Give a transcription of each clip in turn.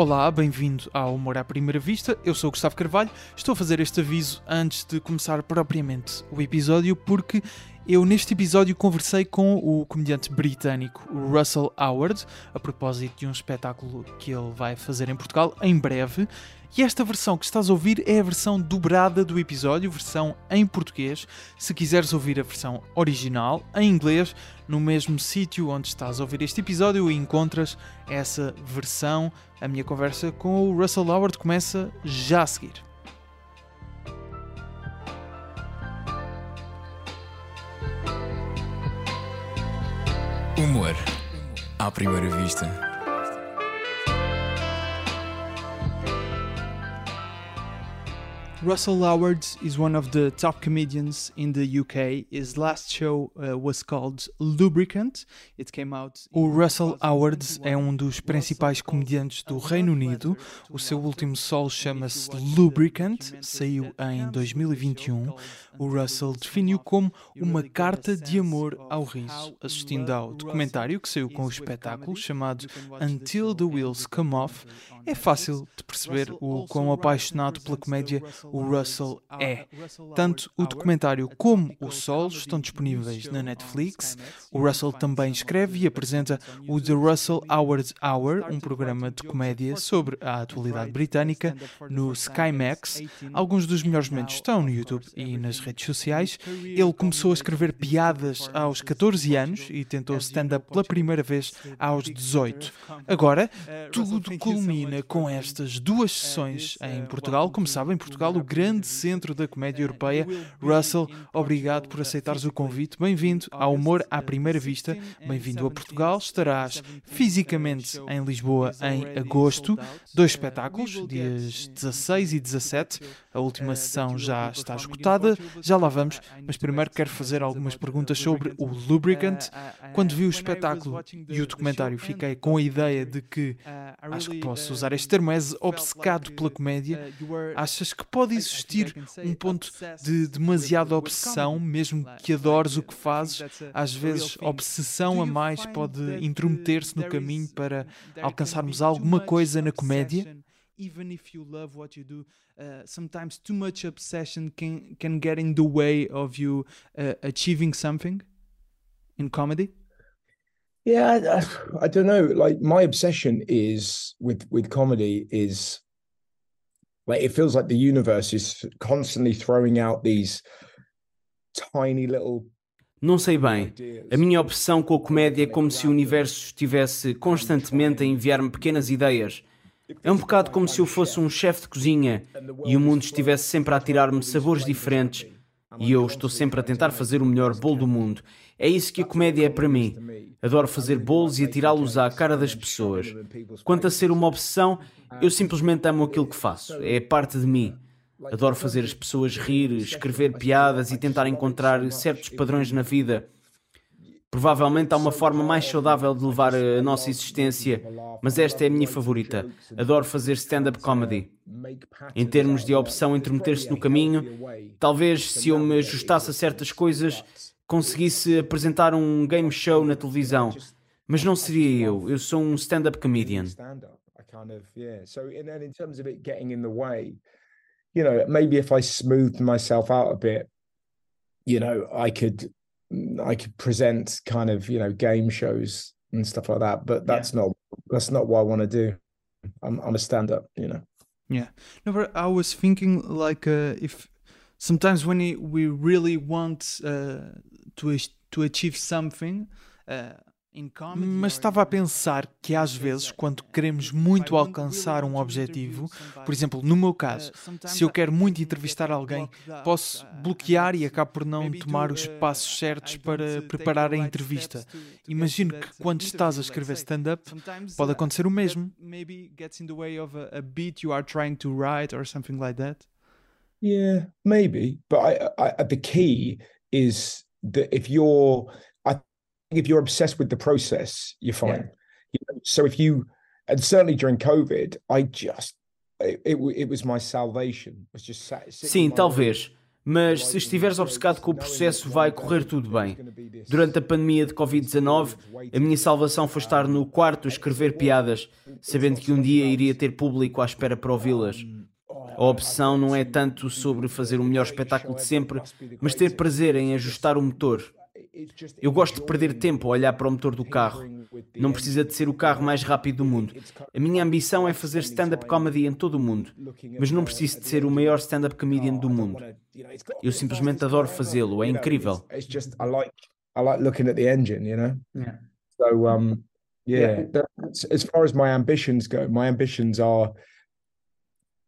Olá, bem-vindo ao Humor à Primeira Vista. Eu sou o Gustavo Carvalho. Estou a fazer este aviso antes de começar propriamente o episódio, porque eu neste episódio conversei com o comediante britânico Russell Howard a propósito de um espetáculo que ele vai fazer em Portugal em breve. E esta versão que estás a ouvir é a versão dobrada do episódio, versão em português. Se quiseres ouvir a versão original em inglês, no mesmo sítio onde estás a ouvir este episódio, encontras essa versão. A minha conversa com o Russell Howard começa já a seguir. Humor à primeira vista. Russell Howard is one of the top comedians in the UK. His last show uh, was called Lubricant. It came out. O Russell Howard é um dos principais comediantes do Reino Unido. O seu último solo chama-se Lubricant, saiu em 2021. O Russell definiu como uma carta de amor ao riso, assistindo ao documentário que saiu com o espetáculo chamado Until the Wheels Come Off. É fácil de perceber o quão apaixonado pela comédia o Russell é. Tanto o documentário como o solo estão disponíveis na Netflix. O Russell também escreve e apresenta o The Russell Howard Hour, um programa de comédia sobre a atualidade britânica no Sky Max. Alguns dos melhores momentos estão no YouTube e nas redes sociais. Ele começou a escrever piadas aos 14 anos e tentou stand-up pela primeira vez aos 18. Agora, tudo culmina com estas duas sessões em Portugal. Como sabem, Portugal, o grande centro da comédia europeia. Russell, obrigado por aceitares o convite. Bem-vindo ao Humor à Primeira Vista. Bem-vindo a Portugal. Estarás fisicamente em Lisboa em agosto. Dois espetáculos, dias 16 e 17. A última sessão já está esgotada. Já lá vamos, mas primeiro quero fazer algumas perguntas sobre o Lubricant. Quando vi o espetáculo e o documentário, fiquei com a ideia de que acho que posso usar este termo, és obcecado pela comédia. Achas que pode existir um ponto de demasiada obsessão, mesmo que adores o que fazes? Às vezes, obsessão a mais pode intrometer-se no caminho para alcançarmos alguma coisa na comédia? even if you love what you do, uh, sometimes too much obsession can can get in the way of you uh, achieving something in comedy. Yeah, I, I, don't know. Like my obsession is with with comedy is like it feels like the universe is constantly throwing out these tiny little Não sei bem. A minha obsessão com a comédia é como se o universo estivesse constantemente a enviar-me pequenas ideias. É um bocado como se eu fosse um chefe de cozinha e o mundo estivesse sempre a tirar-me sabores diferentes e eu estou sempre a tentar fazer o melhor bolo do mundo. É isso que a comédia é para mim. Adoro fazer bolos e atirá-los à cara das pessoas. Quanto a ser uma obsessão, eu simplesmente amo aquilo que faço. É parte de mim. Adoro fazer as pessoas rir, escrever piadas e tentar encontrar certos padrões na vida. Provavelmente há uma forma mais saudável de levar a nossa existência, mas esta é a minha favorita. Adoro fazer stand-up comedy. Em termos de opção entre meter-se no caminho, talvez se eu me ajustasse a certas coisas, conseguisse apresentar um game show na televisão. Mas não seria eu, eu sou um stand-up comedian. You know, maybe if I smoothed myself out a bit, you know, I could I could present kind of you know game shows and stuff like that, but that's yeah. not that's not what I want to do. I'm I'm a stand up, you know. Yeah, no, but I was thinking like uh, if sometimes when we really want uh, to to achieve something. Uh, Mas estava a pensar que às vezes, quando queremos muito alcançar um objetivo, por exemplo, no meu caso, se eu quero muito entrevistar alguém, posso bloquear e acabo por não tomar os passos certos para preparar a entrevista. Imagino que quando estás a escrever stand-up, pode acontecer o mesmo. Yeah, maybe. But I, I, the key is that if you're if you're obsessed with the process, you're fine. Yeah. so if you, and certainly during COVID, I just, it, it, it was my salvation. Was just sat, Sim, talvez. Mas se estiveres obcecado com o processo, vai correr tudo bem. Durante a pandemia de Covid-19, a minha salvação foi estar no quarto a escrever piadas, sabendo que um dia iria ter público à espera para ouvi-las. A obsessão não é tanto sobre fazer o melhor espetáculo de sempre, mas ter prazer em ajustar o motor. Eu gosto de perder tempo a olhar para o motor do carro. Não precisa de ser o carro mais rápido do mundo. A minha ambição é fazer stand-up comedy em todo o mundo, mas não preciso de ser o maior stand-up comedian do mundo. Eu simplesmente adoro fazê-lo, é incrível. I like looking at the engine, you know. Yeah. So, um, yeah. As far as my ambitions go, my ambitions are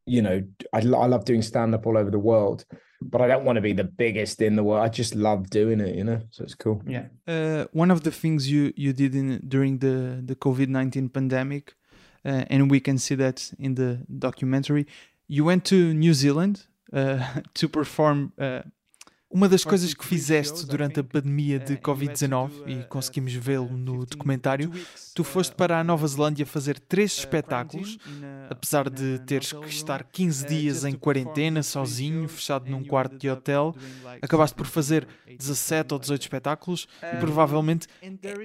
you know, I, I love doing stand up all over the world, but I don't want to be the biggest in the world. I just love doing it, you know. So it's cool. Yeah. Uh, one of the things you you did in during the the COVID nineteen pandemic, uh, and we can see that in the documentary, you went to New Zealand uh, to perform uh, Uma das coisas que fizeste durante a pandemia de Covid-19, e conseguimos vê-lo no documentário, tu foste para a Nova Zelândia fazer três espetáculos, apesar de teres que estar 15 dias em quarentena, sozinho, fechado num quarto de hotel. Acabaste por fazer 17 ou 18 espetáculos e provavelmente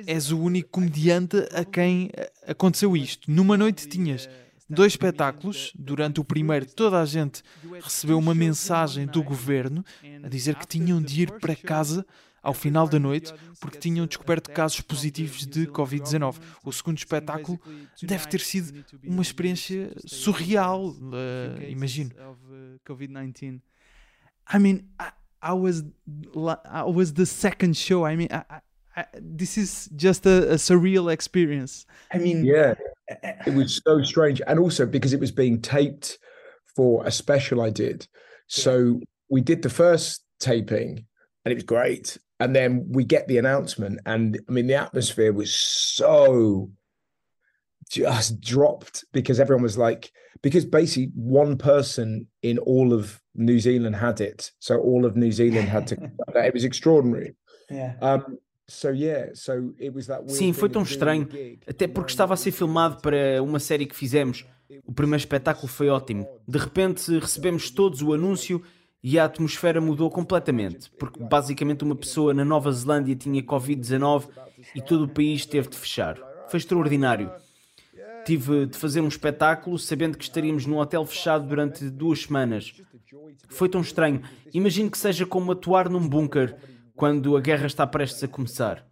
és o único comediante a quem aconteceu isto. Numa noite tinhas dois espetáculos. Durante o primeiro, toda a gente recebeu uma mensagem do governo a dizer que tinham de ir para casa ao final da noite porque tinham descoberto casos positivos de Covid-19. O segundo espetáculo deve ter sido uma experiência surreal, uh, imagino. COVID-19. I mean, I, I was I was the second show. I mean, I, I, this is just a, a surreal experience. I mean, yeah. It was so strange and also because it was being taped for a special i did. So we did the first taping and it was great. And then we get the announcement and i mean the atmosphere was so just dropped because everyone was like because basically one person in all of new zealand had it. So all of new zealand had to it was extraordinary. Yeah. Um Sim, foi tão estranho, até porque estava a ser filmado para uma série que fizemos. O primeiro espetáculo foi ótimo. De repente recebemos todos o anúncio e a atmosfera mudou completamente, porque basicamente uma pessoa na Nova Zelândia tinha Covid-19 e todo o país teve de fechar. Foi extraordinário. Tive de fazer um espetáculo sabendo que estaríamos num hotel fechado durante duas semanas. Foi tão estranho. Imagino que seja como atuar num bunker quando a guerra está prestes a começar.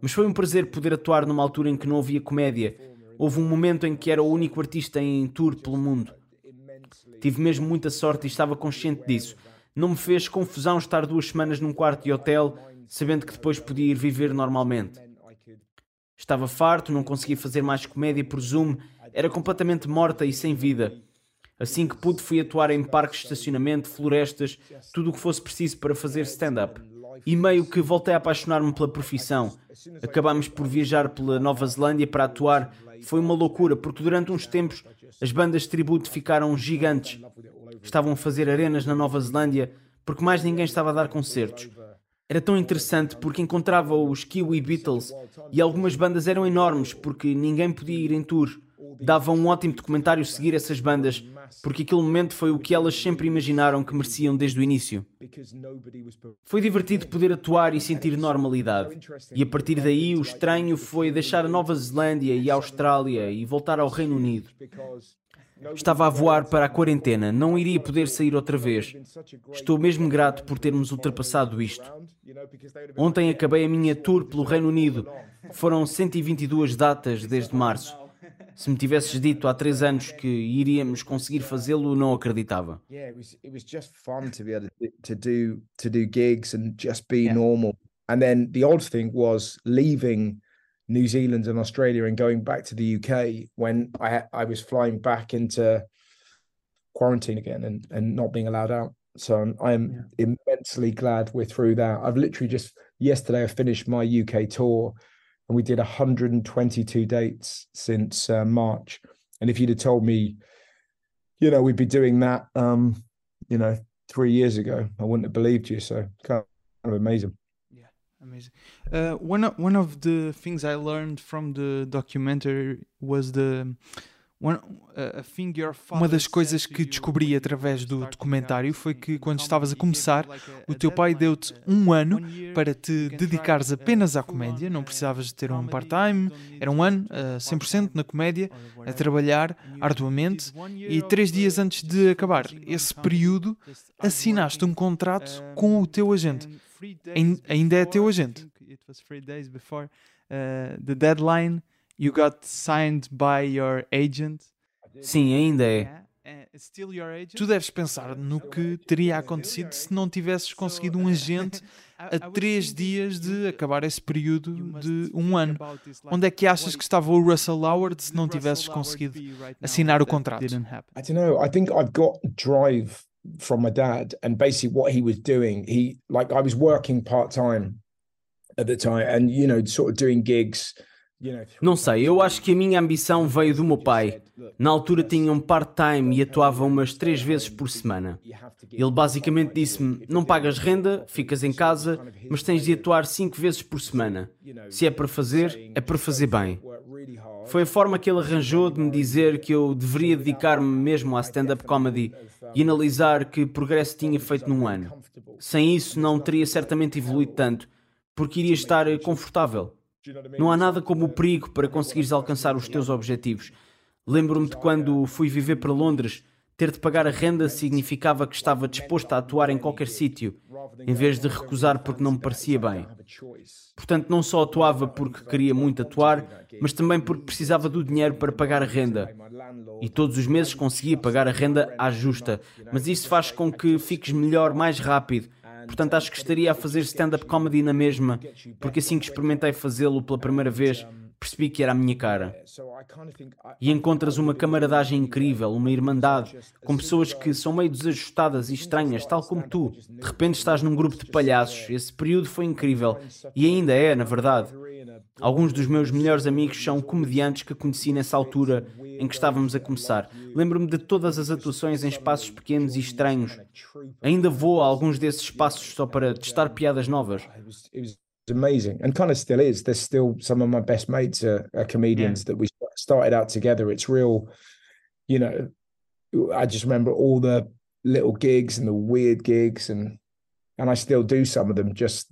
Mas foi um prazer poder atuar numa altura em que não havia comédia. Houve um momento em que era o único artista em tour pelo mundo. Tive mesmo muita sorte e estava consciente disso. Não me fez confusão estar duas semanas num quarto de hotel, sabendo que depois podia ir viver normalmente. Estava farto, não conseguia fazer mais comédia por Zoom, era completamente morta e sem vida. Assim que pude, fui atuar em parques estacionamento, florestas, tudo o que fosse preciso para fazer stand-up. E meio que voltei a apaixonar-me pela profissão. Acabámos por viajar pela Nova Zelândia para atuar. Foi uma loucura, porque durante uns tempos as bandas de tributo ficaram gigantes. Estavam a fazer arenas na Nova Zelândia, porque mais ninguém estava a dar concertos. Era tão interessante porque encontrava os Kiwi Beatles e algumas bandas eram enormes porque ninguém podia ir em tour. Dava um ótimo documentário seguir essas bandas, porque aquele momento foi o que elas sempre imaginaram que mereciam desde o início. Foi divertido poder atuar e sentir normalidade. E a partir daí, o estranho foi deixar a Nova Zelândia e a Austrália e voltar ao Reino Unido. Estava a voar para a quarentena, não iria poder sair outra vez. Estou mesmo grato por termos ultrapassado isto. Ontem acabei a minha tour pelo Reino Unido. Foram 122 datas desde março. Se me tivesses dito há três anos que iríamos conseguir fazê-lo, não acreditava. Yeah, it was it was just fun to be able to do to do gigs and just be yeah. normal. And then the odd thing was leaving New Zealand and Australia and going back to the UK when I I was flying back into quarantine again and and not being allowed out. So I'm, I'm yeah. immensely glad we're through that. I've literally just yesterday I finished my UK tour and we did 122 dates since uh, March. And if you'd have told me, you know, we'd be doing that, um, you know, three years ago, I wouldn't have believed you. So kind of amazing. Yeah, amazing. Uh, one one of the things I learned from the documentary was the Uma das coisas que descobri através do documentário foi que, quando estavas a começar, o teu pai deu-te um ano para te dedicares apenas à comédia, não precisavas de ter um part-time, era um ano, uh, 100% na comédia, a trabalhar arduamente, e três dias antes de acabar esse período, assinaste um contrato com o teu agente. Ainda é teu agente. The deadline you got signed by your agent. Sim, ainda é. Tu deves pensar no que teria acontecido se não tivesses conseguido um agente a três dias de acabar esse período de um ano. Onde é que achas que estava o Russell Howard se não tivesses conseguido assinar o contrato? I don't know. I think I've got drive from my dad and basically what he was doing. He like I was working part time at the time and you know sort of doing gigs não sei, eu acho que a minha ambição veio do meu pai. Na altura tinha um part-time e atuava umas três vezes por semana. Ele basicamente disse-me: Não pagas renda, ficas em casa, mas tens de atuar cinco vezes por semana. Se é para fazer, é para fazer bem. Foi a forma que ele arranjou de me dizer que eu deveria dedicar-me mesmo à stand-up comedy e analisar que progresso tinha feito num ano. Sem isso, não teria certamente evoluído tanto, porque iria estar confortável. Não há nada como o perigo para conseguires alcançar os teus objetivos. Lembro-me de quando fui viver para Londres, ter de pagar a renda significava que estava disposto a atuar em qualquer sítio, em vez de recusar porque não me parecia bem. Portanto, não só atuava porque queria muito atuar, mas também porque precisava do dinheiro para pagar a renda. E todos os meses conseguia pagar a renda à justa, mas isso faz com que fiques melhor mais rápido Portanto, acho que estaria a fazer stand-up comedy na mesma, porque assim que experimentei fazê-lo pela primeira vez, percebi que era a minha cara. E encontras uma camaradagem incrível, uma irmandade, com pessoas que são meio desajustadas e estranhas, tal como tu. De repente estás num grupo de palhaços. Esse período foi incrível. E ainda é, na verdade. Alguns dos meus melhores amigos são comediantes que conheci nessa altura em que estávamos a começar. Lembro-me de todas as atuações em espaços pequenos e estranhos. Ainda vou a alguns desses espaços só para testar piadas novas. amazing and kind of still is there's still some of my best mates are, are comedians that we started out together it's real you know i just remember all the little gigs and the weird gigs and and i still do some of them just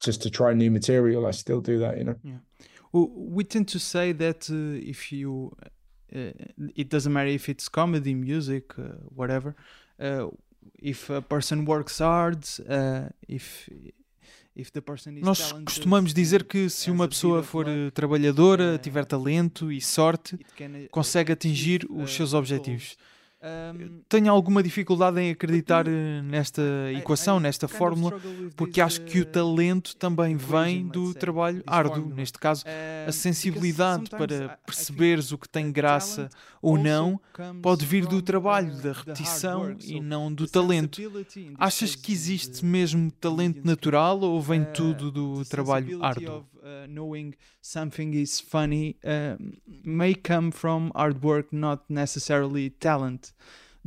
just to try new material i still do that you know yeah. well, we tend to say that uh, if you uh, it doesn't matter if it's comedy, music, uh, whatever. Uh, if a person works hard, if Nós costumamos dizer que se uma pessoa for trabalhadora, tiver talento e sorte, consegue atingir os seus objetivos. Um, tenho alguma dificuldade em acreditar eh, nesta equação, nesta fórmula, porque acho que o uh, talento também vem do trabalho árduo. Neste caso, a sensibilidade para perceberes o que tem graça ou não pode vir do trabalho, da repetição e não do talento. Achas que existe mesmo talento natural ou vem uh, tudo do trabalho árduo? Uh, knowing something is funny uh, may come from hard work, not necessarily talent.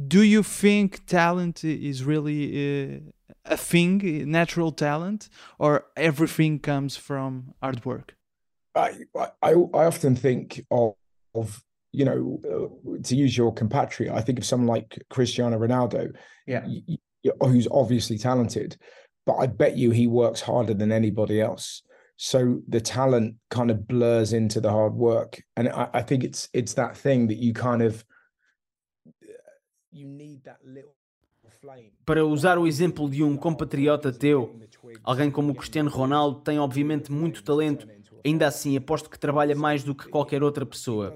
Do you think talent is really uh, a thing, natural talent, or everything comes from hard work? I I, I often think of, of you know uh, to use your compatriot. I think of someone like Cristiano Ronaldo, yeah, who's obviously talented, but I bet you he works harder than anybody else so the talent kind of blurs into the hard work and I, I, think it's it's that thing that you kind of you need that little Para usar o exemplo de um compatriota teu, alguém como o Cristiano Ronaldo tem obviamente muito talento, ainda assim aposto que trabalha mais do que qualquer outra pessoa.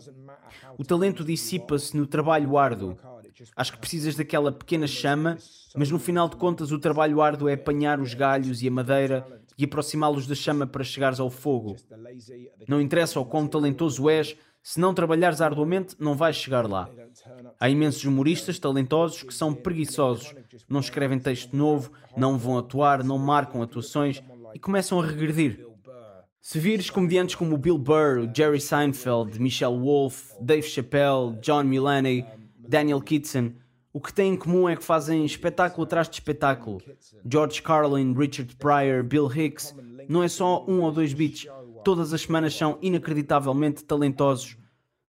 O talento dissipa-se no trabalho árduo. Acho que precisas daquela pequena chama, mas no final de contas o trabalho árduo é apanhar os galhos e a madeira e aproximá-los da chama para chegares ao fogo. Não interessa o quão talentoso és, se não trabalhares arduamente, não vais chegar lá. Há imensos humoristas talentosos que são preguiçosos, não escrevem texto novo, não vão atuar, não marcam atuações e começam a regredir. Se vires comediantes como Bill Burr, Jerry Seinfeld, Michelle Wolf, Dave Chappelle, John Mulaney, Daniel Kitson, o que têm em comum é que fazem espetáculo atrás de espetáculo. George Carlin, Richard Pryor, Bill Hicks, não é só um ou dois beats. Todas as semanas são inacreditavelmente talentosos.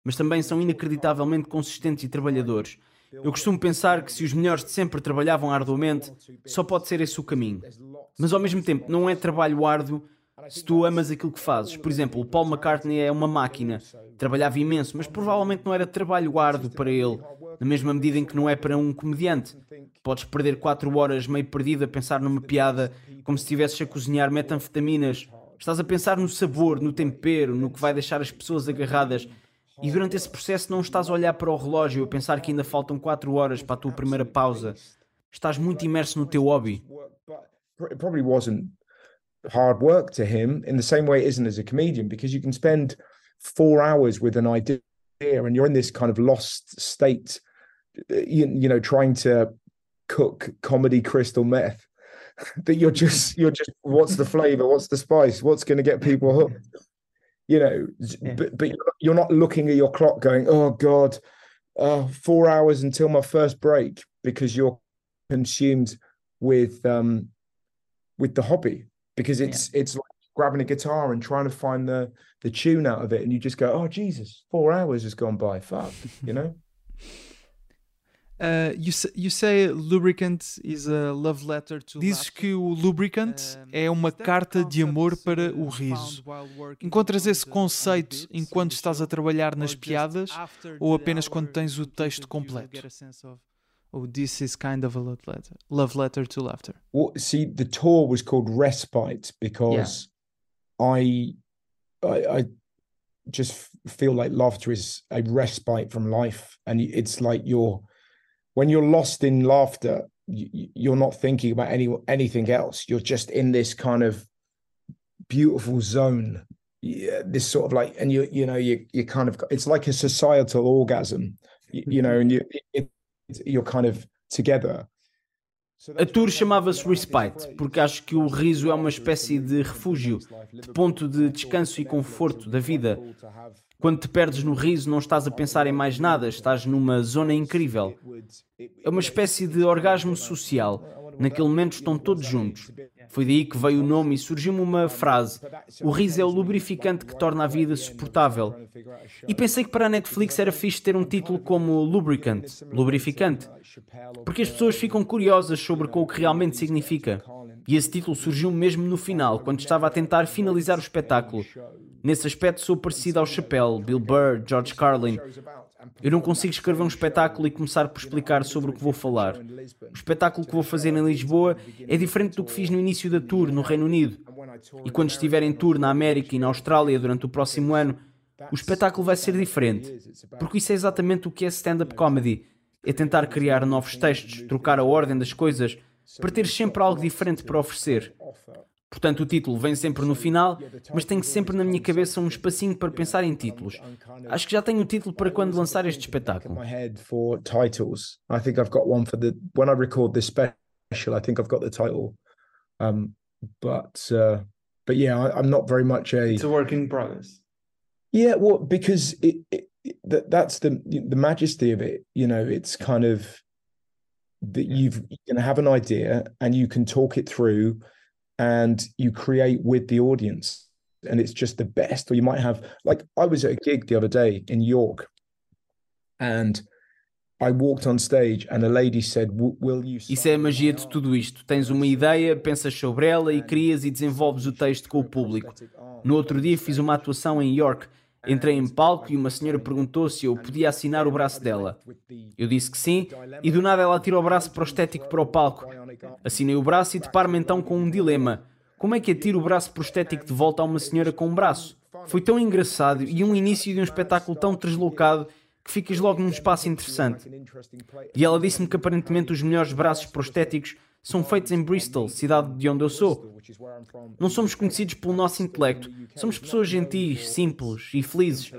mas também são inacreditavelmente consistentes e trabalhadores. Eu costumo pensar que se os melhores de sempre trabalhavam arduamente, só pode ser esse o caminho. Mas ao mesmo tempo, não é trabalho árduo se tu amas aquilo que fazes. Por exemplo, o Paul McCartney é uma máquina, trabalhava imenso, mas provavelmente não era trabalho árduo para ele, na mesma medida em que não é para um comediante. Podes perder 4 horas meio perdido a pensar numa piada, como se estivesses a cozinhar metanfetaminas. Estás a pensar no sabor, no tempero, no que vai deixar as pessoas agarradas. E durante esse processo não estás a olhar para o relógio a pensar que ainda faltam 4 horas para a tua primeira pausa. Estás muito imerso no teu hobby. Probably wasn't hard work to him in the same way it isn't as a comedian because you can spend four hours with an idea and you're in this kind of lost state you, you know trying to cook comedy crystal meth that you're just you're just what's the flavor? What's the spice? What's going to get people hooked? You know yeah. but, but you're not looking at your clock going oh god uh, four hours until my first break because you're consumed with um with the hobby because it's yeah. it's like grabbing a guitar and trying to find the the tune out of it and you just go oh jesus four hours has gone by fuck you know Uh, you, you say lubricant is a love letter to Dizes que o lubricant é uma carta de amor para o riso. Encontras esse conceito enquanto estás a trabalhar nas piadas ou apenas quando tens o texto completo? Oh, this is kind of a love letter, love letter to laughter. Well, see, the tour was called Respite because yeah. I, I, I just feel like laughter is a respite from life, and it's like you're when you're lost in laughter, you're not thinking about any anything else. You're just in this kind of beautiful zone. Yeah, this sort of like, and you you know you you kind of it's like a societal orgasm, you, you know, and you it, you're kind of together. A tour chamava-se Respite, porque acho que o riso é uma espécie de refúgio, de ponto de descanso e conforto da vida. Quando te perdes no riso, não estás a pensar em mais nada, estás numa zona incrível. É uma espécie de orgasmo social. Naquele momento estão todos juntos. Foi daí que veio o nome e surgiu-me uma frase: O riso é o lubrificante que torna a vida suportável. E pensei que para a Netflix era fixe ter um título como Lubricant, lubrificante, porque as pessoas ficam curiosas sobre o que realmente significa. E esse título surgiu mesmo no final, quando estava a tentar finalizar o espetáculo. Nesse aspecto sou parecido ao Chappelle, Bill Burr, George Carlin. Eu não consigo escrever um espetáculo e começar por explicar sobre o que vou falar. O espetáculo que vou fazer em Lisboa é diferente do que fiz no início da tour no Reino Unido. E quando estiver em tour na América e na Austrália durante o próximo ano, o espetáculo vai ser diferente. Porque isso é exatamente o que é stand-up comedy. É tentar criar novos textos, trocar a ordem das coisas, para ter sempre algo diferente para oferecer. Portanto, o título vem sempre no final, mas tenho sempre na minha cabeça um espacinho para pensar em títulos. Acho que já tenho o título para quando lançar este espetáculo. titles. I think I've got one for the when I record this special. I think I've got the title. Um, but uh, but yeah, I, I'm not very much a. It's a work in progress. Yeah, well, because it, it, that that's the the majesty of it. You know, it's kind of that you've you can have an idea and you can talk it through and you create with the audience and it's just the best or you might have like i was at a gig the other day in york and I walked on stage and a lady said, Will you Isso é a magia de tudo isto. Tens uma ideia, pensas sobre ela e crias e desenvolves o texto com o público. No outro dia fiz uma atuação em York Entrei em palco e uma senhora perguntou se eu podia assinar o braço dela. Eu disse que sim, e do nada ela tira o braço prostético para o palco. Assinei o braço e deparo-me então com um dilema. Como é que atiro o braço prostético de volta a uma senhora com um braço? Foi tão engraçado e um início de um espetáculo tão deslocado que ficas logo num espaço interessante. E ela disse-me que aparentemente os melhores braços prostéticos são feitos em Bristol, cidade de onde eu sou. Não somos conhecidos pelo nosso intelecto, somos pessoas gentis, simples e felizes.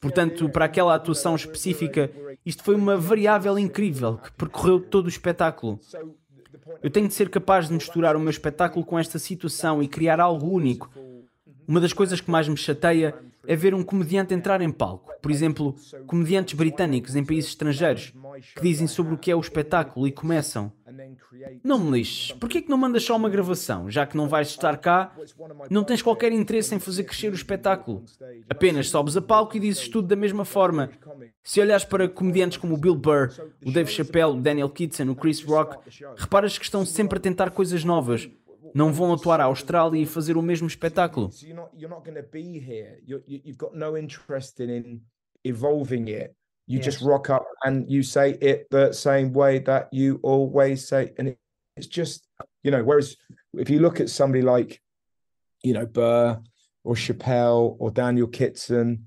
Portanto, para aquela atuação específica, isto foi uma variável incrível que percorreu todo o espetáculo. Eu tenho de ser capaz de misturar o meu espetáculo com esta situação e criar algo único. Uma das coisas que mais me chateia é ver um comediante entrar em palco. Por exemplo, comediantes britânicos em países estrangeiros que dizem sobre o que é o espetáculo e começam. Não me lixes, porquê que não mandas só uma gravação? Já que não vais estar cá, não tens qualquer interesse em fazer crescer o espetáculo. Apenas sobes a palco e dizes tudo da mesma forma. Se olhares para comediantes como o Bill Burr, o Dave Chappelle, o Daniel Kitson, o Chris Rock, reparas que estão sempre a tentar coisas novas. Não vão atuar à Austrália e fazer o mesmo espetáculo. evolving it. You yes. just rock up and you say it the same way that you always say, and it's just you know. Whereas if you look at somebody like you know Burr or Chappelle or Daniel Kitson,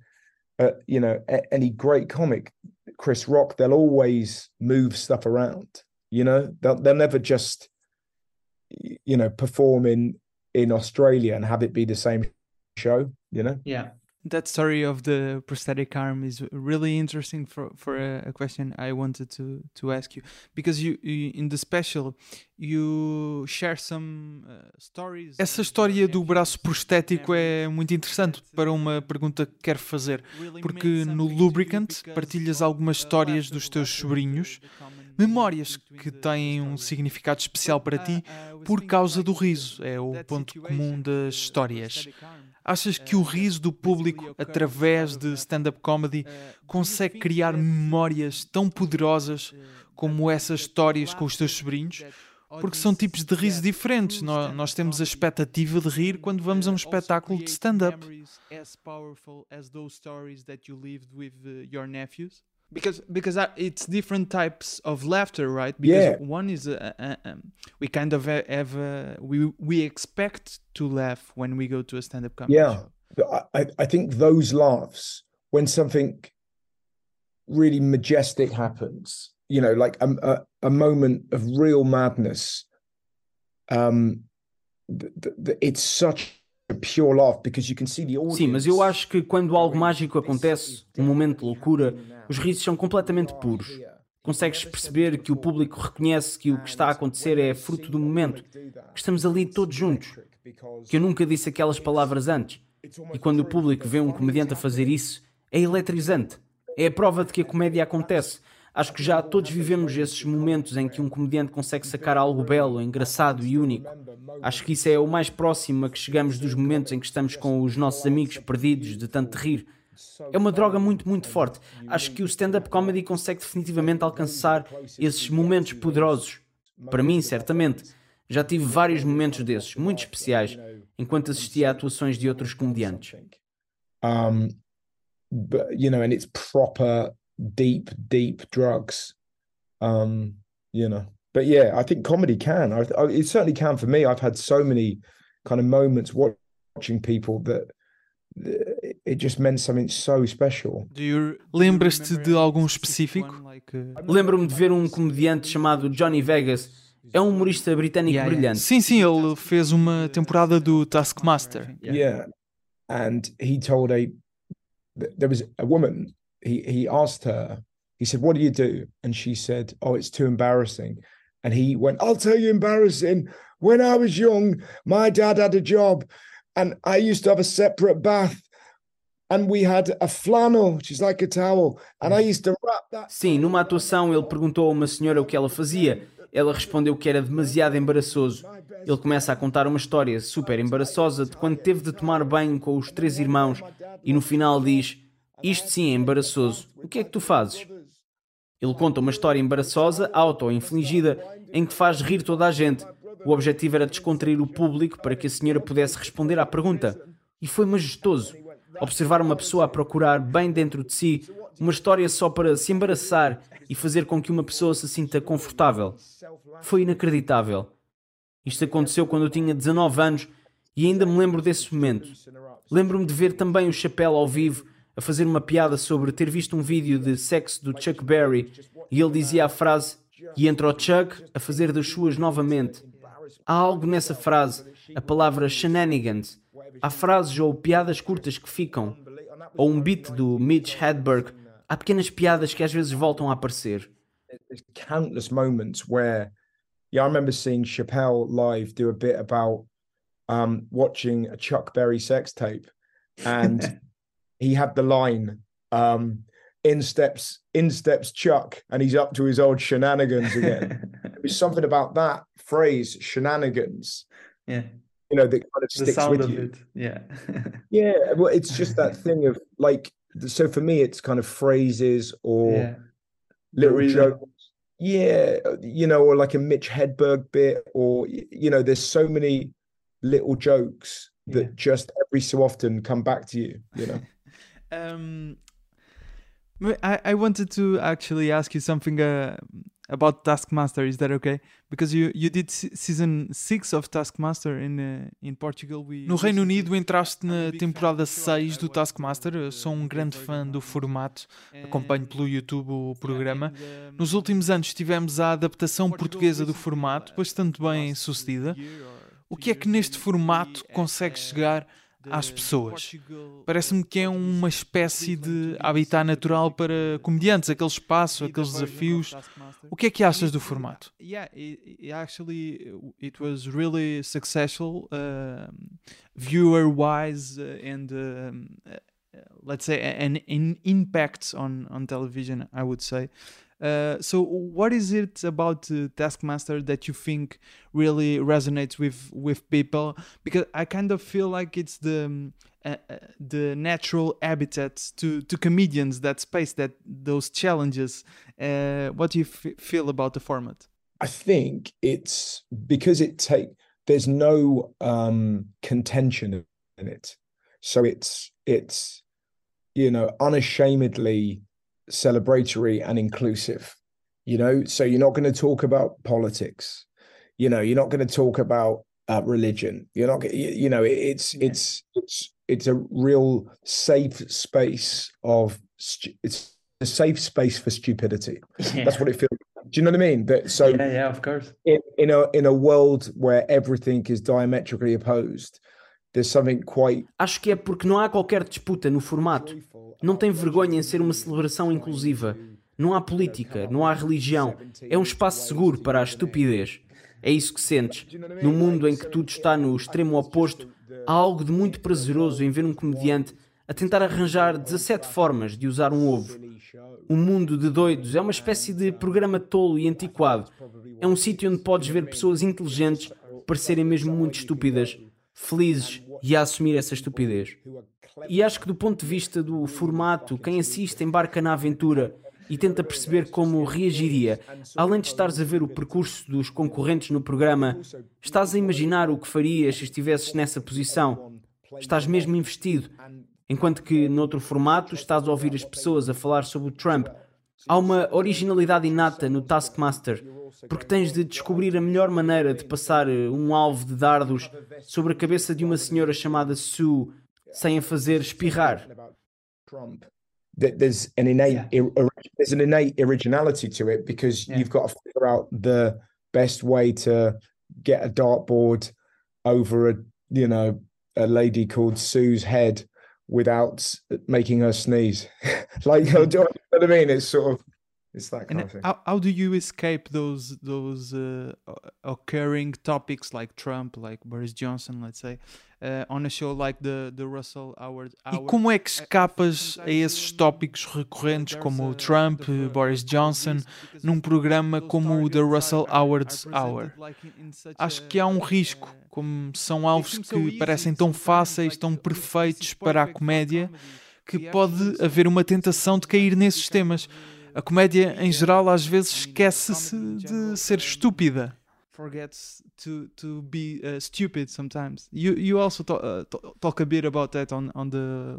uh, you know any great comic, Chris Rock, they'll always move stuff around. You know, they'll they'll never just you know perform in in Australia and have it be the same show. You know. Yeah that story of the prosthetic arm is really interesting for for a, a question I wanted to to ask you because you, you in the special you share some uh, stories. Essa história do braço prostético é muito interessante para uma pergunta que quero fazer porque no Lubricant partilhas algumas histórias dos teus sobrinhos memórias que têm um significado especial para ti por causa do riso. É o ponto comum das histórias. Achas que o riso do público, através de stand-up comedy, consegue criar memórias tão poderosas como essas histórias com os teus sobrinhos? Porque são tipos de riso diferentes. Nós, temos a expectativa de rir quando vamos a um espetáculo de stand-up because because it's different types of laughter right because yeah. one is a, a, a, we kind of have a, uh, we we expect to laugh when we go to a stand-up comedy yeah show. I, I think those laughs when something really majestic happens you know like a, a, a moment of real madness um th- th- it's such Sim, mas eu acho que quando algo mágico acontece, um momento de loucura, os risos são completamente puros. Consegues perceber que o público reconhece que o que está a acontecer é fruto do momento, que estamos ali todos juntos. Que eu nunca disse aquelas palavras antes. E quando o público vê um comediante a fazer isso, é eletrizante. É a prova de que a comédia acontece. Acho que já todos vivemos esses momentos em que um comediante consegue sacar algo belo, engraçado e único. Acho que isso é o mais próximo a que chegamos dos momentos em que estamos com os nossos amigos perdidos de tanto rir. É uma droga muito, muito forte. Acho que o stand-up comedy consegue definitivamente alcançar esses momentos poderosos. Para mim, certamente. Já tive vários momentos desses, muito especiais, enquanto assistia a atuações de outros comediantes. Um, but, you know, and it's proper deep, deep drugs. Um, you know, but yeah, I think comedy can. I, I, it certainly can for me. I've had so many kind of moments watching people that it just meant something so special. Lembras-te de algum específico? Uh, Lembro-me de ver um comediante chamado Johnny Vegas. É um humorista britânico yeah, brilhante. Sim, sim, ele fez uma temporada do Taskmaster. Yeah. yeah. And he told a there was a woman he he asked her, he said, What do you do? And she said, Oh, it's too embarrassing. And he went, I'll tell you embarrassing. When I was young, my dad had a job and I used to have a separate bath. And we had a flannel, which is like a towel, and I used to wrap that. Sim, numa atuação ele perguntou a uma senhora o que ela fazia. Ela respondeu que era demasiado embaraçoso. Ele começa a contar uma história super embaraçosa de quando teve de tomar banho com os três irmãos e no final diz: isto sim é embaraçoso. O que é que tu fazes? Ele conta uma história embaraçosa, auto-infligida, em que faz rir toda a gente. O objetivo era descontrair o público para que a senhora pudesse responder à pergunta. E foi majestoso. Observar uma pessoa a procurar bem dentro de si uma história só para se embaraçar e fazer com que uma pessoa se sinta confortável. Foi inacreditável. Isto aconteceu quando eu tinha 19 anos e ainda me lembro desse momento. Lembro-me de ver também o chapéu ao vivo a fazer uma piada sobre ter visto um vídeo de sexo do Chuck Berry e ele dizia a frase e entra o Chuck a fazer das suas novamente. Há algo nessa frase, a palavra shenanigans. Há frases ou piadas curtas que ficam. Ou um beat do Mitch Hedberg. Há pequenas piadas que às vezes voltam a aparecer. Countless moments where, yeah, I remember seeing Chappelle live do a bit about um, watching a Chuck Berry sex tape, and he had the line um, in steps in steps Chuck and he's up to his old shenanigans again. there's something about that phrase, shenanigans. Yeah. You know, that kind of The sticks sound with of you. it. Yeah. Yeah, well, it's just that thing of like. So for me, it's kind of phrases or yeah. little rhythm. jokes. Yeah, you know, or like a Mitch Hedberg bit, or you know, there's so many little jokes that Yeah. just every so often come back to you. You know. Um, I, I wanted to actually ask you something uh, about Taskmaster. Is that okay? Because you, you did se- season 6 of Taskmaster in, uh, in Portugal. We no Reino Unido entraste na temporada 6 do Taskmaster. Eu sou um grande fã do formato. Acompanho pelo YouTube o programa. Nos últimos anos tivemos a adaptação portuguesa do formato, bastante bem sucedida. O que é que neste formato consegue chegar às pessoas? Parece-me que é uma espécie de habitat natural para comediantes, aquele espaço, aqueles desafios. O que é que achas do formato? Yeah, actually it was really successful uh, viewer wise and um, uh, let's say an, an impact on on television I would say. Uh, so what is it about uh, Taskmaster that you think really resonates with with people? Because I kind of feel like it's the um, uh, uh, the natural habitat to to comedians that space that those challenges. Uh, what do you feel about the format? I think it's because it take there's no um contention in it. So it's it's you know unashamedly celebratory and inclusive. You know, so you're not going to talk about politics. You know, you're not going to talk about uh, religion. You're not. You, you know, it's Yeah. it's it's it's a real safe space of stu- it's a safe space for stupidity. That's what it feels. Do you know what I mean? That so yeah, yeah, of course. in, in a in a world where everything is diametrically opposed, there's something quite Acho que é porque não há qualquer disputa no formato. Não tem vergonha em ser uma celebração inclusiva. Não há política, não há religião. É um espaço seguro para a estupidez. É isso que sentes. Num mundo em que tudo está no extremo oposto, há algo de muito prazeroso em ver um comediante a tentar arranjar 17 formas de usar um ovo. Um mundo de doidos é uma espécie de programa tolo e antiquado. É um sítio onde podes ver pessoas inteligentes parecerem mesmo muito estúpidas, felizes e a assumir essa estupidez. E acho que do ponto de vista do formato, quem assiste embarca na aventura e tenta perceber como reagiria. Além de estares a ver o percurso dos concorrentes no programa, estás a imaginar o que farias se estivesses nessa posição. Estás mesmo investido. Enquanto que noutro formato estás a ouvir as pessoas a falar sobre o Trump. Há uma originalidade inata no Taskmaster, porque tens de descobrir a melhor maneira de passar eh, um alvo de dardos sobre a cabeça de uma senhora chamada Sue sem a fazer espirrar. There's an innate there's an innate originality to it because Yeah. you've got to figure out the best way to get a dartboard over a you know a lady called Sue's head without making her sneeze. like, do you know what I mean? It's sort of it's that kind And of thing. how, how do you escape those those uh, occurring topics like Trump, like Boris Johnson, let's say, uh, on a show like the the Russell Howard E como é que escapas a esses tópicos recorrentes como o Trump, Boris Johnson, num programa como o The Russell Howard Hour? Acho que há um risco, como são alvos que parecem tão fáceis, tão perfeitos para a comédia, que pode haver uma tentação de cair nesses temas. A comédia, em geral, às vezes esquece-se de ser estúpida. Forgets to, to be uh, stupid sometimes. You you also talk, uh, talk a bit about that on, on the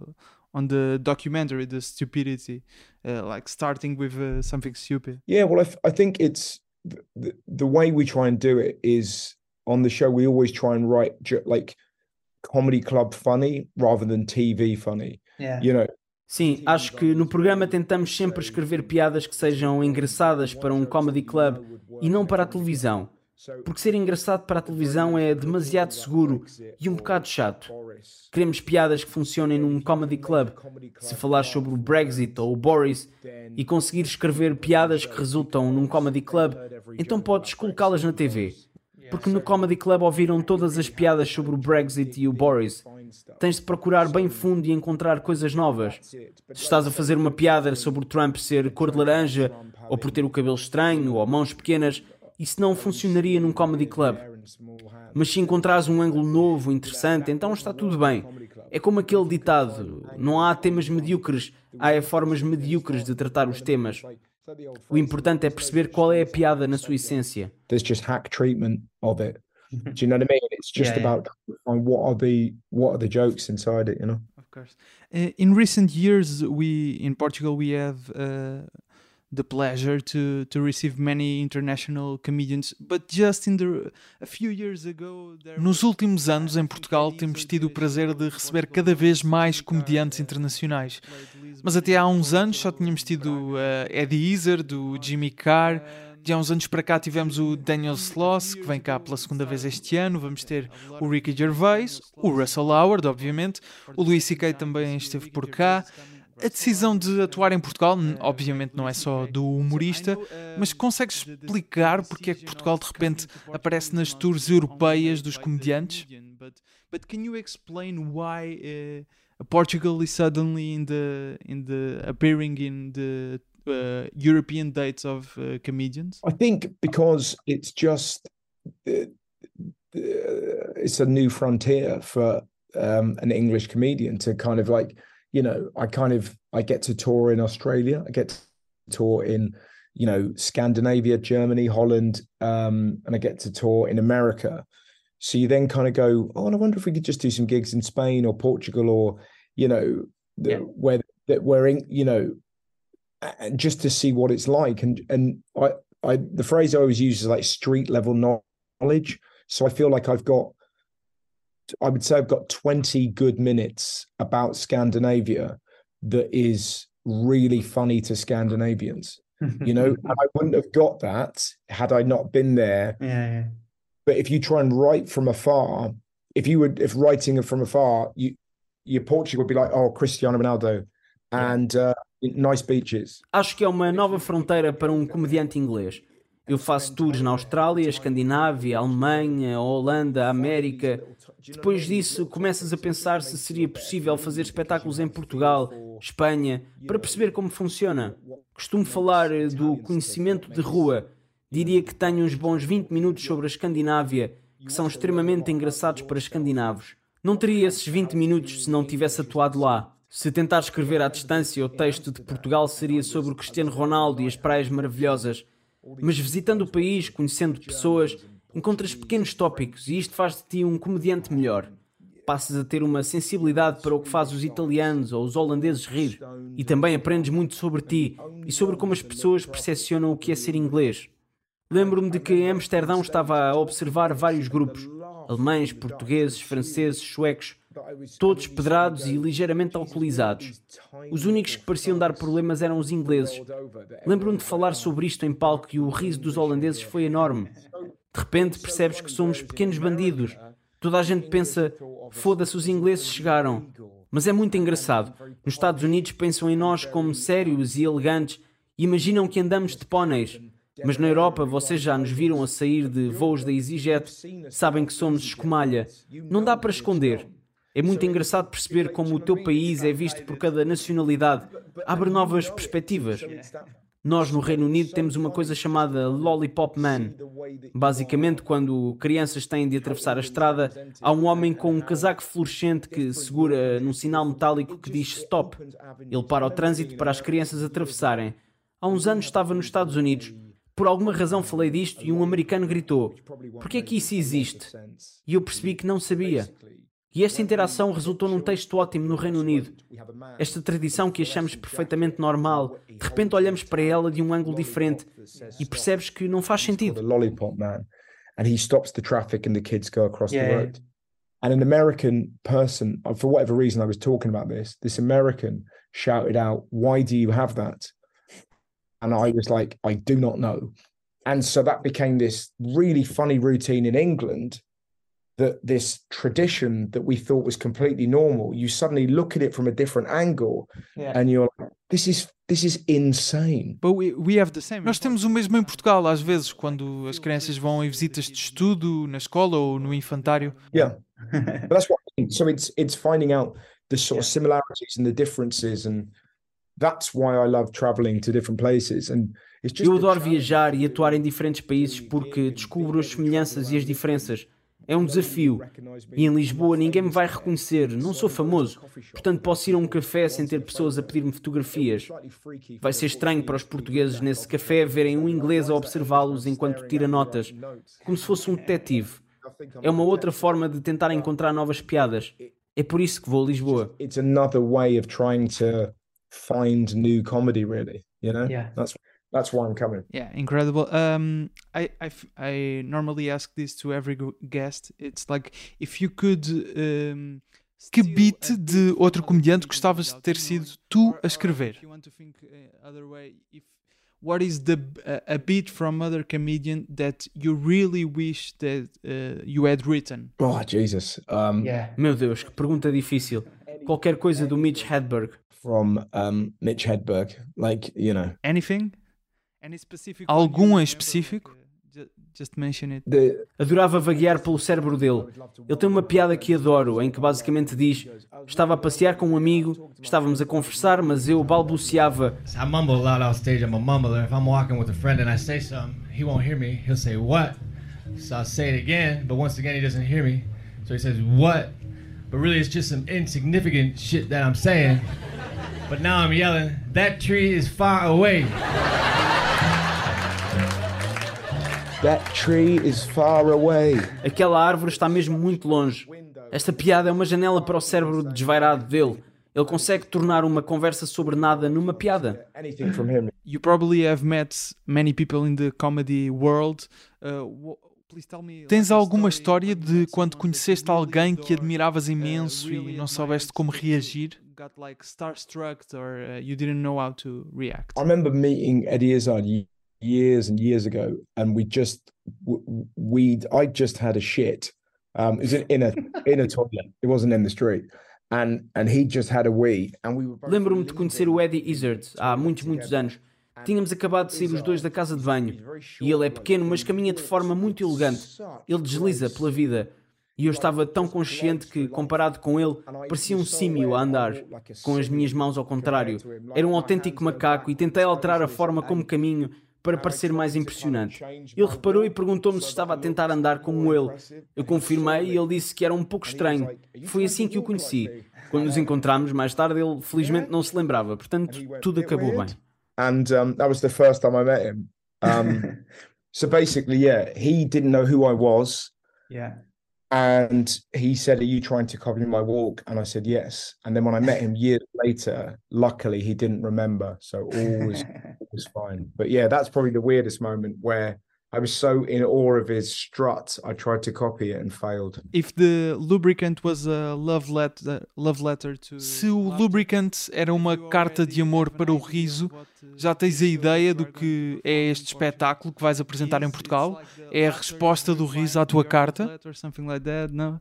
on the documentary, the stupidity, uh, like starting with uh, something stupid. Yeah, well, I, I think it's the, the, the way we try and do it is on the show. We always try and write like comedy club funny rather than TV funny. Yeah. You know, Sim, acho que no programa tentamos sempre escrever piadas que sejam engraçadas para um comedy club e não para a televisão. Porque ser engraçado para a televisão é demasiado seguro e um bocado chato. Queremos piadas que funcionem num comedy club. Se falar sobre o Brexit ou o Boris e conseguir escrever piadas que resultam num comedy club, então podes colocá-las na TV. Porque no comedy club ouviram todas as piadas sobre o Brexit e o Boris. Tens de procurar bem fundo e encontrar coisas novas. Se estás a fazer uma piada sobre o Trump ser cor de laranja, ou por ter o cabelo estranho, ou mãos pequenas, isso não funcionaria num comedy club. Mas se encontrares um ângulo novo, interessante, então está tudo bem. É como aquele ditado: não há temas medíocres, há formas medíocres de tratar os temas. O importante é perceber qual é a piada na sua essência. There's just hack treatment of it. Do you know what I mean? It's just yeah, about yeah. what are the what are the jokes inside it, you know? Of course. Uh, in recent years, we in Portugal we have uh, the pleasure to to receive many international comedians, but just in the a few years ago. Nos últimos anos em Portugal temos tido o prazer de receber cada vez mais comediantes internacionais. Mas até há uns anos só tínhamos tido uh, Eddie Izzard, do Jimmy Carr. De há uns anos para cá tivemos o Daniel Sloss, que vem cá pela segunda vez este ano. Vamos ter o Ricky Gervais, o Russell Howard, obviamente. O Louis C.K. também esteve por cá. A decisão de atuar em Portugal, obviamente, não é só do humorista, mas consegues explicar porque é que Portugal de repente aparece nas tours europeias dos comediantes? But can you explain why uh, Portugal is suddenly in the in the appearing in the uh, European dates of uh, comedians? I think because it's just uh, it's a new frontier for um, an English comedian to kind of like you know, I kind of I get to tour in Australia, I get to tour in, you know, Scandinavia, Germany, Holland, um, and I get to tour in America. So you then kind of go, oh, and I wonder if we could just do some gigs in Spain or Portugal or, you know, the, yeah. where that we're in, you know, and just to see what it's like. And and I I the phrase I always use is like street level knowledge. So I feel like I've got I would say I've got 20 good minutes about Scandinavia that is really funny to Scandinavians. You know, I wouldn't have got that had I not been there. Yeah, yeah. But if you try and write from afar, if you would, if writing from afar, you, your Portugal would be like, oh, Cristiano Ronaldo, and uh, nice beaches. Acho que é uma nova fronteira para um comediante inglês. Eu faço tours na Austrália, Escandinávia, Alemanha, Holanda, América. Depois disso, começas a pensar se seria possível fazer espetáculos em Portugal, Espanha, para perceber como funciona. Costumo falar eh, do conhecimento de rua. Diria que tenho uns bons 20 minutos sobre a Escandinávia, que são extremamente engraçados para escandinavos. Não teria esses 20 minutos se não tivesse atuado lá. Se tentar escrever à distância o texto de Portugal seria sobre o Cristiano Ronaldo e as praias maravilhosas. Mas visitando o país, conhecendo pessoas, encontras pequenos tópicos e isto faz de ti um comediante melhor. Passas a ter uma sensibilidade para o que faz os italianos ou os holandeses rir. E também aprendes muito sobre ti e sobre como as pessoas percepcionam o que é ser inglês. Lembro-me de que em Amsterdão estava a observar vários grupos: alemães, portugueses, franceses, suecos todos pedrados e ligeiramente alcoolizados. Os únicos que pareciam dar problemas eram os ingleses. Lembro-me de falar sobre isto em palco e o riso dos holandeses foi enorme. De repente percebes que somos pequenos bandidos. Toda a gente pensa, foda-se, os ingleses chegaram. Mas é muito engraçado. Nos Estados Unidos pensam em nós como sérios e elegantes e imaginam que andamos de póneis. Mas na Europa vocês já nos viram a sair de voos da EasyJet, sabem que somos escumalha. Não dá para esconder. É muito engraçado perceber como o teu país é visto por cada nacionalidade. Abre novas perspectivas. Nós no Reino Unido temos uma coisa chamada Lollipop Man. Basicamente, quando crianças têm de atravessar a estrada, há um homem com um casaco fluorescente que segura num sinal metálico que diz stop. Ele para o trânsito para as crianças atravessarem. Há uns anos estava nos Estados Unidos. Por alguma razão falei disto e um americano gritou: Por que é que isso existe? E eu percebi que não sabia. E esta interação resultou num texto ótimo no Reino Unido. Esta tradição que achamos perfeitamente normal, de repente olhamos para ela de um ângulo diferente e percebes que não faz sentido. And he stops the traffic and the kids go across the road. And an American person, uh, for whatever reason I was talking about this, this American shouted out, Why do you have that? And I was like, I do not know. And so that became this really funny routine in England that this tradition that we thought was completely normal, you suddenly look at it from a different angle yeah. and you're like, this is this is insane. But we, we have the same. Nós temos o mesmo em Portugal, às vezes, quando as crianças vão em visitas de estudo na escola ou no infantário. Yeah. but that's what I mean. So it's it's finding out the sort yeah. of similarities and the differences and that's why I love traveling to different places and eu adoro viajar e atuar em diferentes países porque descubro as semelhanças e as diferenças. É um desafio. E em Lisboa ninguém me vai reconhecer, não sou famoso. Portanto, posso ir a um café sem ter pessoas a pedir-me fotografias. Vai ser estranho para os portugueses nesse café verem um inglês a observá-los enquanto tira notas, como se fosse um detetive. É uma outra forma de tentar encontrar novas piadas. É por isso que vou a Lisboa. It's another way of trying to find new comedy, really. You know, yeah. that's that's why I'm coming. Yeah, incredible. Um, I, I, I normally ask this to every guest. It's like if you could. Um, que beat de outro comediante gostavas de ter sido tu a escrever? What is the a beat from other comedian that you really wish that uh, you had written? Oh Jesus! Um, yeah. Meu Deus, que pergunta difícil. Qualquer coisa do Mitch Hedberg. From um, Mitch Hedberg, like you know. Anything? Algum em específico? Just mention it. Adorava vaguear pelo cérebro dele. Ele tem uma piada que adoro, em que basicamente diz: Estava a passear com um amigo, estávamos a conversar, mas eu balbuciava. I mumble a lot off stage. I'm a mumbler. If I'm walking with a friend and I say something, he won't hear me. He'll say what? So I'll say it again, but once again he doesn't hear me. So he says what? But really it's just some insignificant shit that I'm saying. But now I'm yelling, that tree is far away. That tree is far away. Aquela árvore está mesmo muito longe. Esta piada é uma janela para o cérebro desvairado dele. Ele consegue tornar uma conversa sobre nada numa piada. You probably have met many people in the comedy world. Uh, Tens alguma história de quando conheceste alguém que admiravas imenso e não soubeste como reagir? Got like starstruck or uh, you didn't know how to react. I remember meeting Eddie Izzard years and years ago, and we just we I just had a shit. Um, it was in, a in a toilet. It wasn't in the street. And, and he just had a wee, and we were Lembro-me de conhecer o Eddie Izzard há muitos, muitos anos. Tínhamos acabado de sair os dois da casa de banho. E ele é pequeno, mas caminha de forma muito elegante. Ele desliza pela vida. E eu estava tão consciente que, comparado com ele, parecia um símio a andar, com as minhas mãos ao contrário. Era um autêntico macaco e tentei alterar a forma como caminho para parecer mais impressionante. Ele reparou e perguntou-me se estava a tentar andar como ele. Eu confirmei e ele disse que era um pouco estranho. Foi assim que o conheci. Quando nos encontramos mais tarde, ele felizmente não se lembrava, portanto, tudo acabou bem. And um, that was the first time I met him. Um, so basically, yeah, he didn't know who I was. Yeah. And he said, Are you trying to copy my walk? And I said, Yes. And then when I met him years later, luckily he didn't remember. So all was, all was fine. But yeah, that's probably the weirdest moment where I was so in awe of his strut, I tried to copy it and failed. If the lubricant was a love letter, love letter to Se o lubricant era uma carta de amor para o riso, já tens a ideia do que é este espetáculo que vais apresentar em Portugal? É a resposta do riso à tua carta?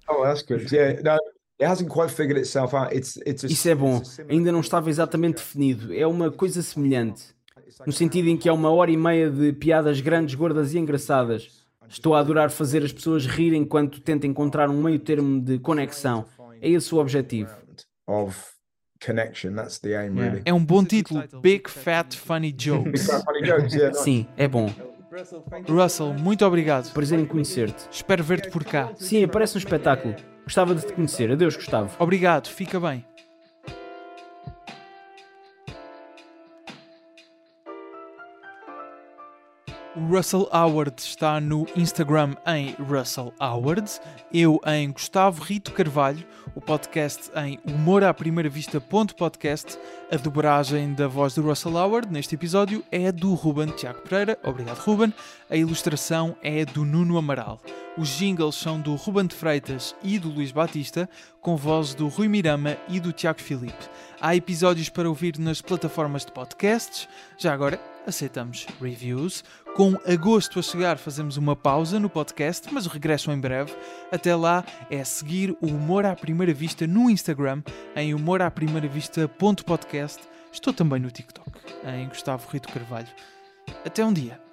Oh, that's good. Yeah, no. It hasn't quite figured itself out. It's, it's a... Isso é bom. Ainda não estava exatamente definido. É uma coisa semelhante no sentido em que é uma hora e meia de piadas grandes, gordas e engraçadas. Estou a adorar fazer as pessoas rir enquanto tento encontrar um meio termo de conexão. É esse o objetivo. É um bom título, Big Fat Funny Jokes. Sim, é bom. Russell, muito obrigado. Prazer em conhecer-te. Espero ver-te por cá. Sim, aparece um espetáculo. Gostava de te conhecer. Adeus, Gustavo. Obrigado, fica bem. Russell Howard está no Instagram em Russell Howard, eu em Gustavo Rito Carvalho, o podcast em Humor à Primeira Vista podcast. A dobragem da voz do Russell Howard neste episódio é do Ruben Tiago Pereira, obrigado Ruben. A ilustração é do Nuno Amaral. Os jingles são do Ruben de Freitas e do Luís Batista, com vozes do Rui Mirama e do Tiago Filipe. Há episódios para ouvir nas plataformas de podcasts. Já agora, aceitamos reviews. Com agosto a chegar, fazemos uma pausa no podcast, mas o regresso em breve. Até lá é seguir o Humor à Primeira Vista no Instagram, em humoraprimeiravista.podcast. Estou também no TikTok, em Gustavo Rito Carvalho. Até um dia.